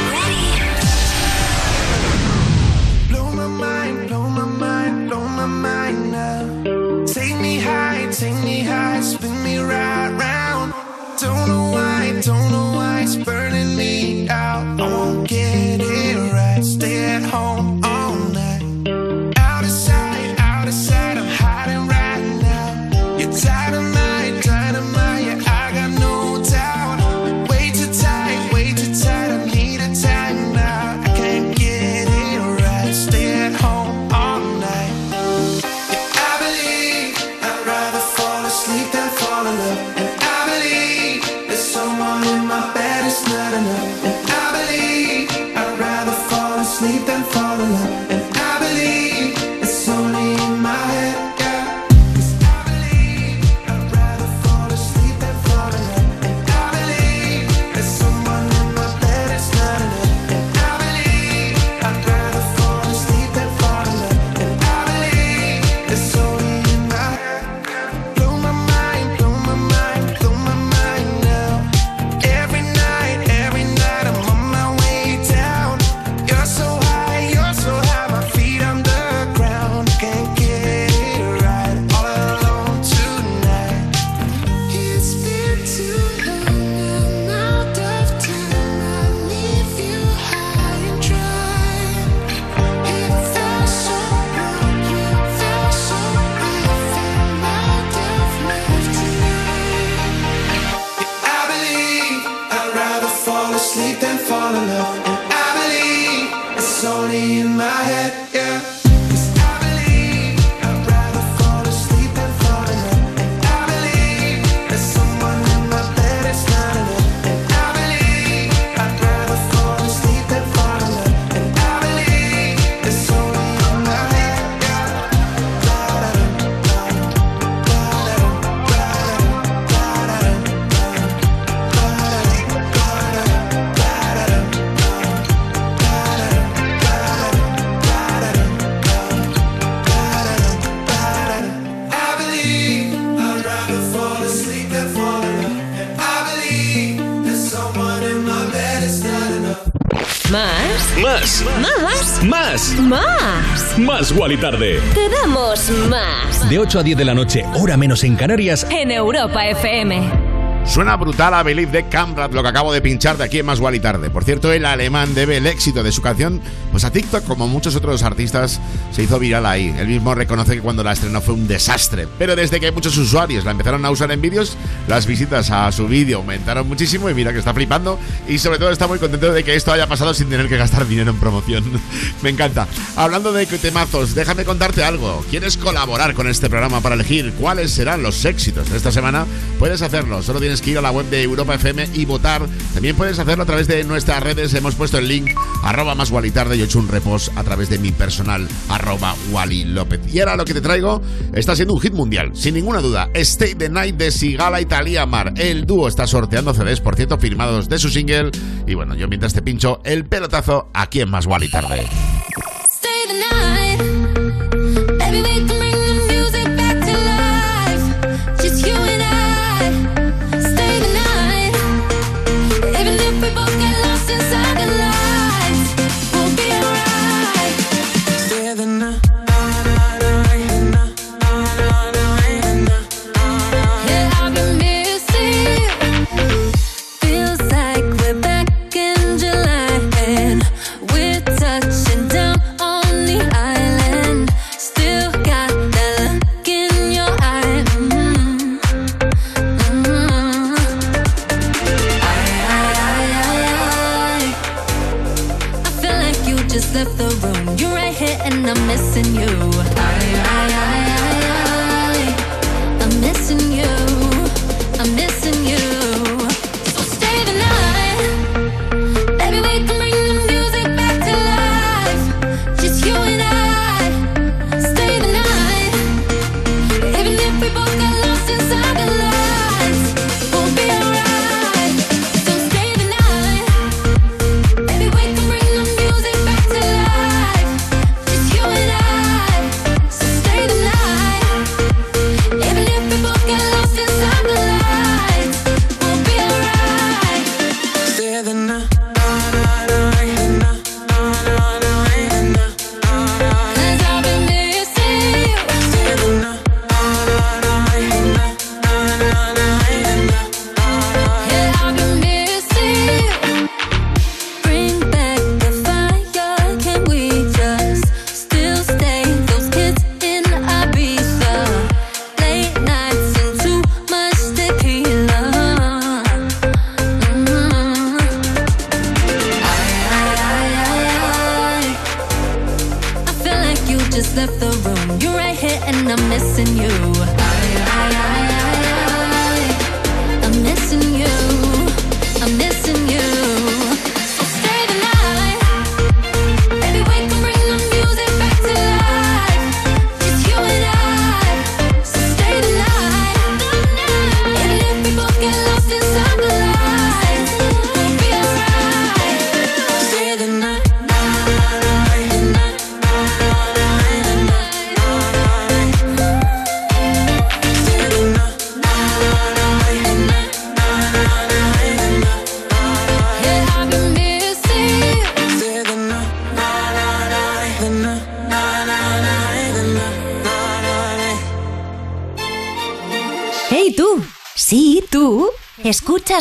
Más. Wally tarde. Te damos más. De 8 a 10 de la noche, hora menos en Canarias. En Europa FM. Suena brutal a Believe de Camrad, lo que acabo de pinchar de aquí en Más y Tarde. Por cierto, el alemán debe el éxito de su canción pues a TikTok, como muchos otros artistas, se hizo viral ahí. Él mismo reconoce que cuando la estrenó fue un desastre. Pero desde que muchos usuarios la empezaron a usar en vídeos, las visitas a su vídeo aumentaron muchísimo y mira que está flipando. Y sobre todo está muy contento de que esto haya pasado sin tener que gastar dinero en promoción. [laughs] Me encanta. Hablando de temazos, déjame contarte algo. ¿Quieres colaborar con este programa para elegir cuáles serán los éxitos de esta semana? Puedes hacerlo. Solo tienes que ir a la web de Europa FM y votar. También puedes hacerlo a través de nuestras redes. Hemos puesto el link arroba más Wally tarde y he hecho un repost a través de mi personal arroba Wally López. Y ahora lo que te traigo está siendo un hit mundial, sin ninguna duda. Stay the Night de Sigala y Thalía Mar. El dúo está sorteando CDs, por cierto, firmados de su single. Y bueno, yo mientras te pincho el pelotazo aquí en Más Wally tarde.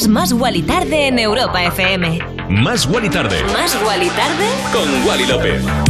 escuchas Más Wally Tarde en Europa FM. Más Wally Tarde. Más Wally Tarde. Con Wally López.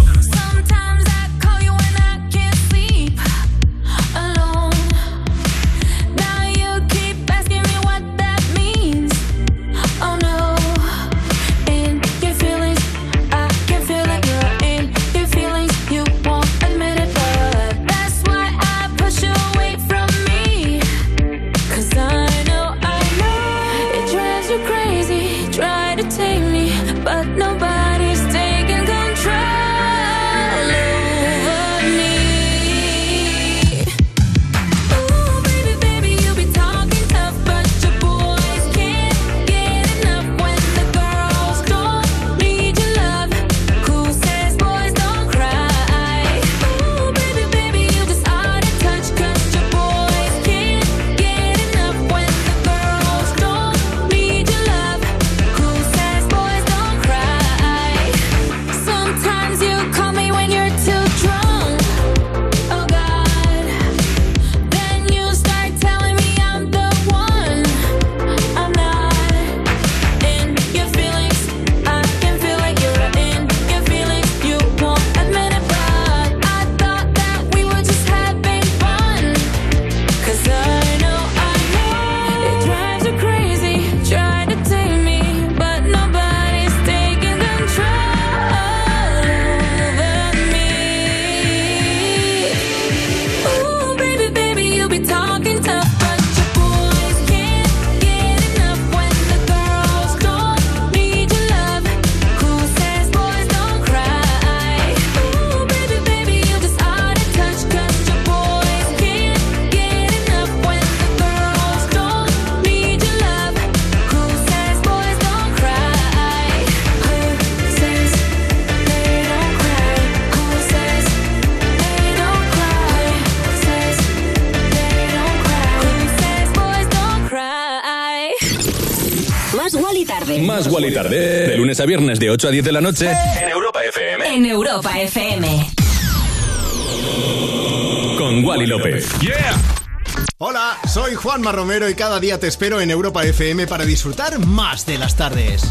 tarde. De lunes a viernes de 8 a 10 de la noche. En Europa FM. En Europa FM. Con Wally López. ¡Yeah! Hola, soy Juanma Romero y cada día te espero en Europa FM para disfrutar más de las tardes.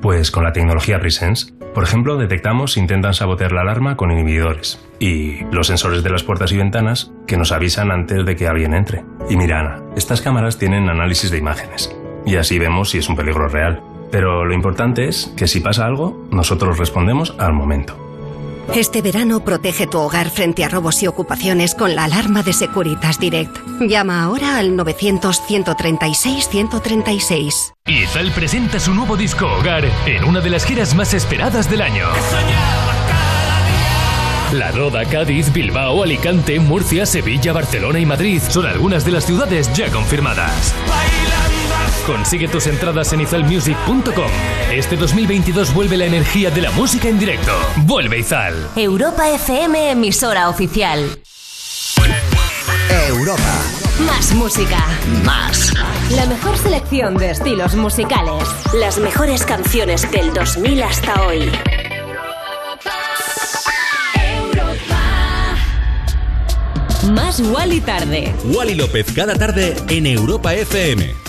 Pues con la tecnología Presence. Por ejemplo, detectamos si intentan sabotear la alarma con inhibidores. Y los sensores de las puertas y ventanas que nos avisan antes de que alguien entre. Y mira, Ana, estas cámaras tienen análisis de imágenes. Y así vemos si es un peligro real. Pero lo importante es que si pasa algo, nosotros respondemos al momento. Este verano protege tu hogar frente a robos y ocupaciones con la alarma de Securitas Direct. Llama ahora al 900-136-136. Izal presenta su nuevo disco Hogar en una de las giras más esperadas del año. La Roda, Cádiz, Bilbao, Alicante, Murcia, Sevilla, Barcelona y Madrid son algunas de las ciudades ya confirmadas. Consigue tus entradas en izalmusic.com. Este 2022 vuelve la energía de la música en directo. Vuelve Izal. Europa FM, emisora oficial. Europa. Más música. Más. La mejor selección de estilos musicales. Las mejores canciones del 2000 hasta hoy. Más y tarde. Wally López cada tarde en Europa FM.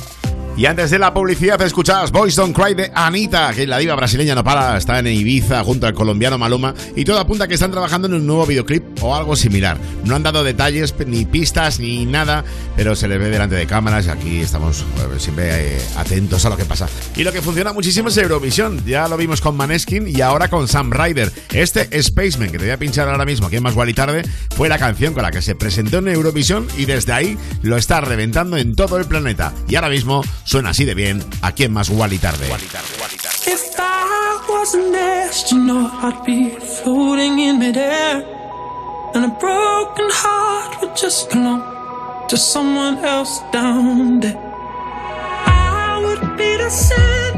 Y antes de la publicidad escuchabas Boys Don't Cry de Anita, que la diva brasileña no para, está en Ibiza junto al colombiano Maluma y todo apunta que están trabajando en un nuevo videoclip o algo similar. No han dado detalles, ni pistas, ni nada, pero se les ve delante de cámaras y aquí estamos eh, siempre eh, atentos a lo que pasa. Y lo que funciona muchísimo es Eurovisión, ya lo vimos con Maneskin y ahora con Sam Ryder. Este Spaceman, que te voy a pinchar ahora mismo aquí en Más y Tarde, fue la canción con la que se presentó en Eurovisión y desde ahí lo está reventando en todo el planeta. Y ahora mismo suena así de bien aquí en Más Gual y Tarde. If I was an astronaut, I'd be floating in midair. And a broken heart would just belong to someone else down there. I would be the center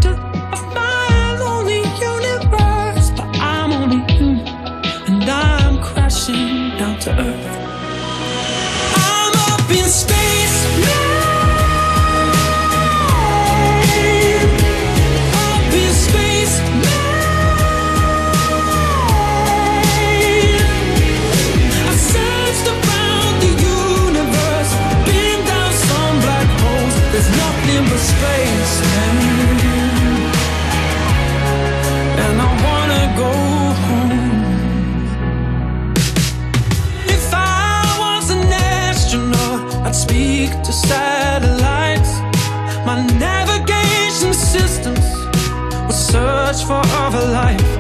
life.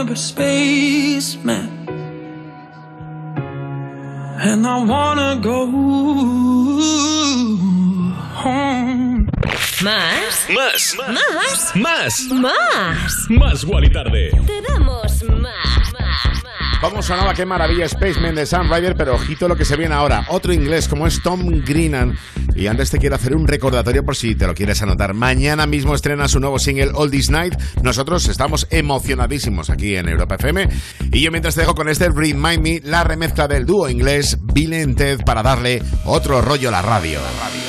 remember. And I wanna go home. Más. Más. Más. Más. Más. Más tarde. Te damos más. Vamos a nada, qué maravilla Spaceman de Sam Ryder, pero ojito lo que se viene ahora. Otro inglés como es Tom Greenan y antes te quiero hacer un recordatorio por si te lo quieres anotar. Mañana mismo estrena su nuevo single All This Night. Nosotros estamos emocionadísimos aquí en Europa FM. Y yo mientras te dejo con este Remind Me, la remezcla del dúo inglés Bill Ted para darle otro rollo a. La radio.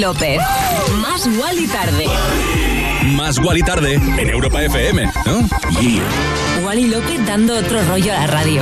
López. Más igual y tarde. Más igual y tarde en Europa FM, ¿no? Yeah. Wally López dando otro rollo a la radio.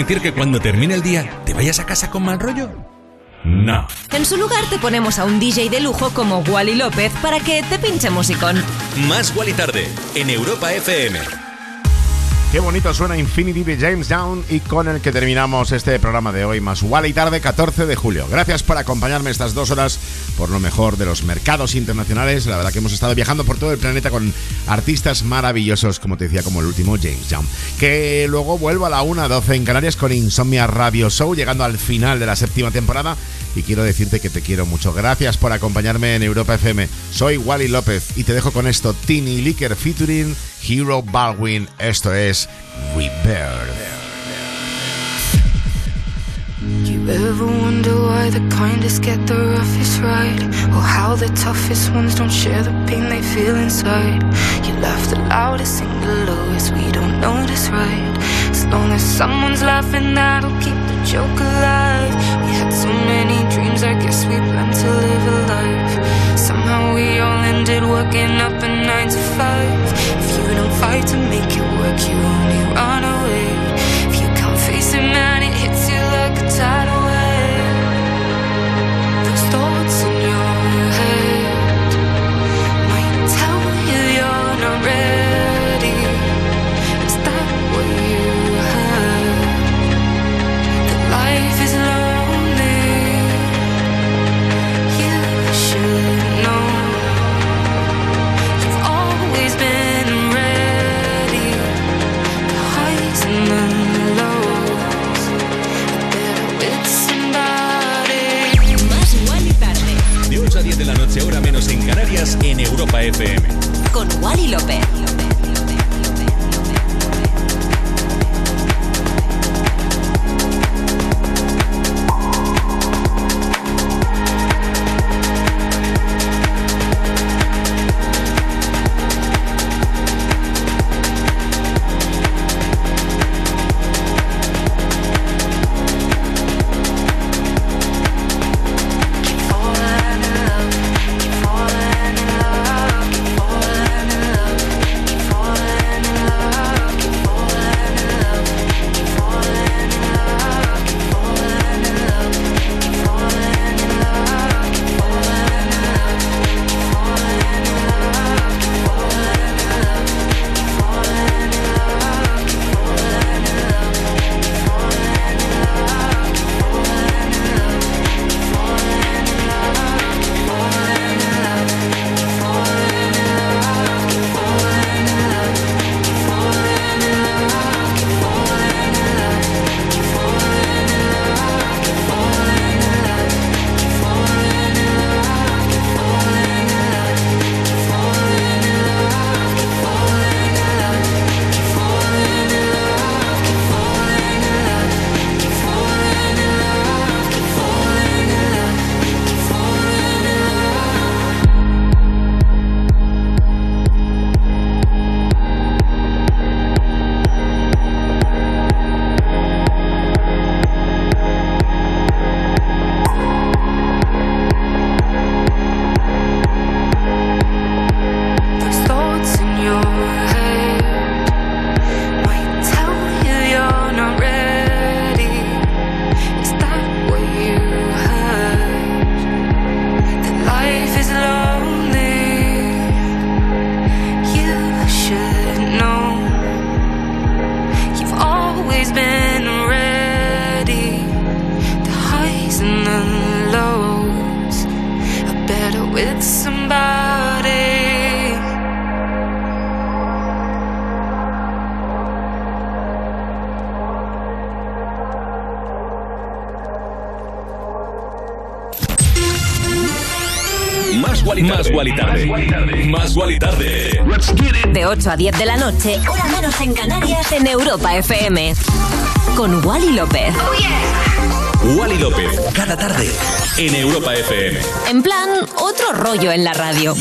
Permitir que cuando termine el día te vayas a casa con mal rollo? No. En su lugar te ponemos a un DJ de lujo como Wally López para que te pinche musicón. Más Wally Tarde en Europa FM. Qué bonito suena Infinity de James Down y con el que terminamos este programa de hoy, más Wally tarde 14 de julio. Gracias por acompañarme estas dos horas por lo mejor de los mercados internacionales. La verdad que hemos estado viajando por todo el planeta con artistas maravillosos, como te decía, como el último James Down. Que luego vuelvo a la 1.12 en Canarias con Insomnia Radio Show, llegando al final de la séptima temporada. Y quiero decirte que te quiero mucho. Gracias por acompañarme en Europa FM. Soy Wally López y te dejo con esto: Tiny Licker featuring Hero Baldwin. Esto es Rebirth. You ever wonder why the kindest get the roughest ride? Or how the toughest ones don't share the pain they feel inside? You laugh the loudest, sing the lowest, we don't notice, right? As long as someone's laughing, that'll keep the joke alive. We had so many dreams, I guess we planned to live a life. Somehow we all ended working up a nine to five. If you don't fight to make it work, you only run away. If you can't face it, man, it hits you like a tidal en Europa FM. con Wally López. 8 a 10 de la noche, hora menos en Canarias, en Europa FM. Con Wally López. Wally López. Cada tarde. En Europa FM. En plan, otro rollo en la radio.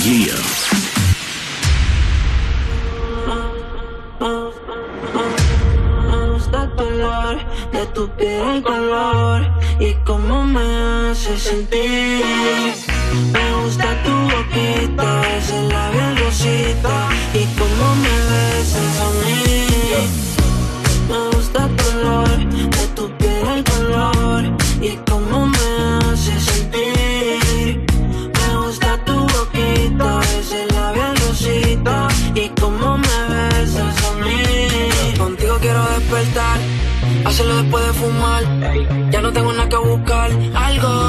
Me gusta tu olor, de tu piel el color y cómo me hace sentir. Y cómo me besas a mí. Me gusta tu olor, de tu piel el color y cómo me hace sentir. Me gusta tu boquita, ese labial rosita y cómo me besas a mí. Contigo quiero despertar, hacerlo después de fumar. Ya no tengo nada que buscar, algo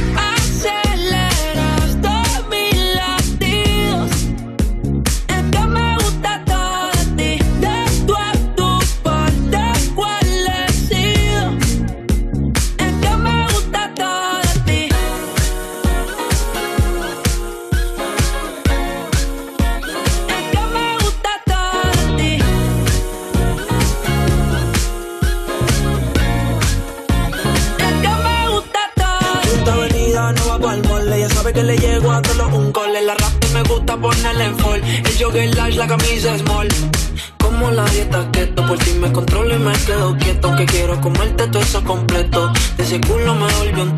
La camisa small. Como la dieta keto, por ti me controlo y me quedo quieto. Que quiero comerte todo eso completo. De ese culo me volvió un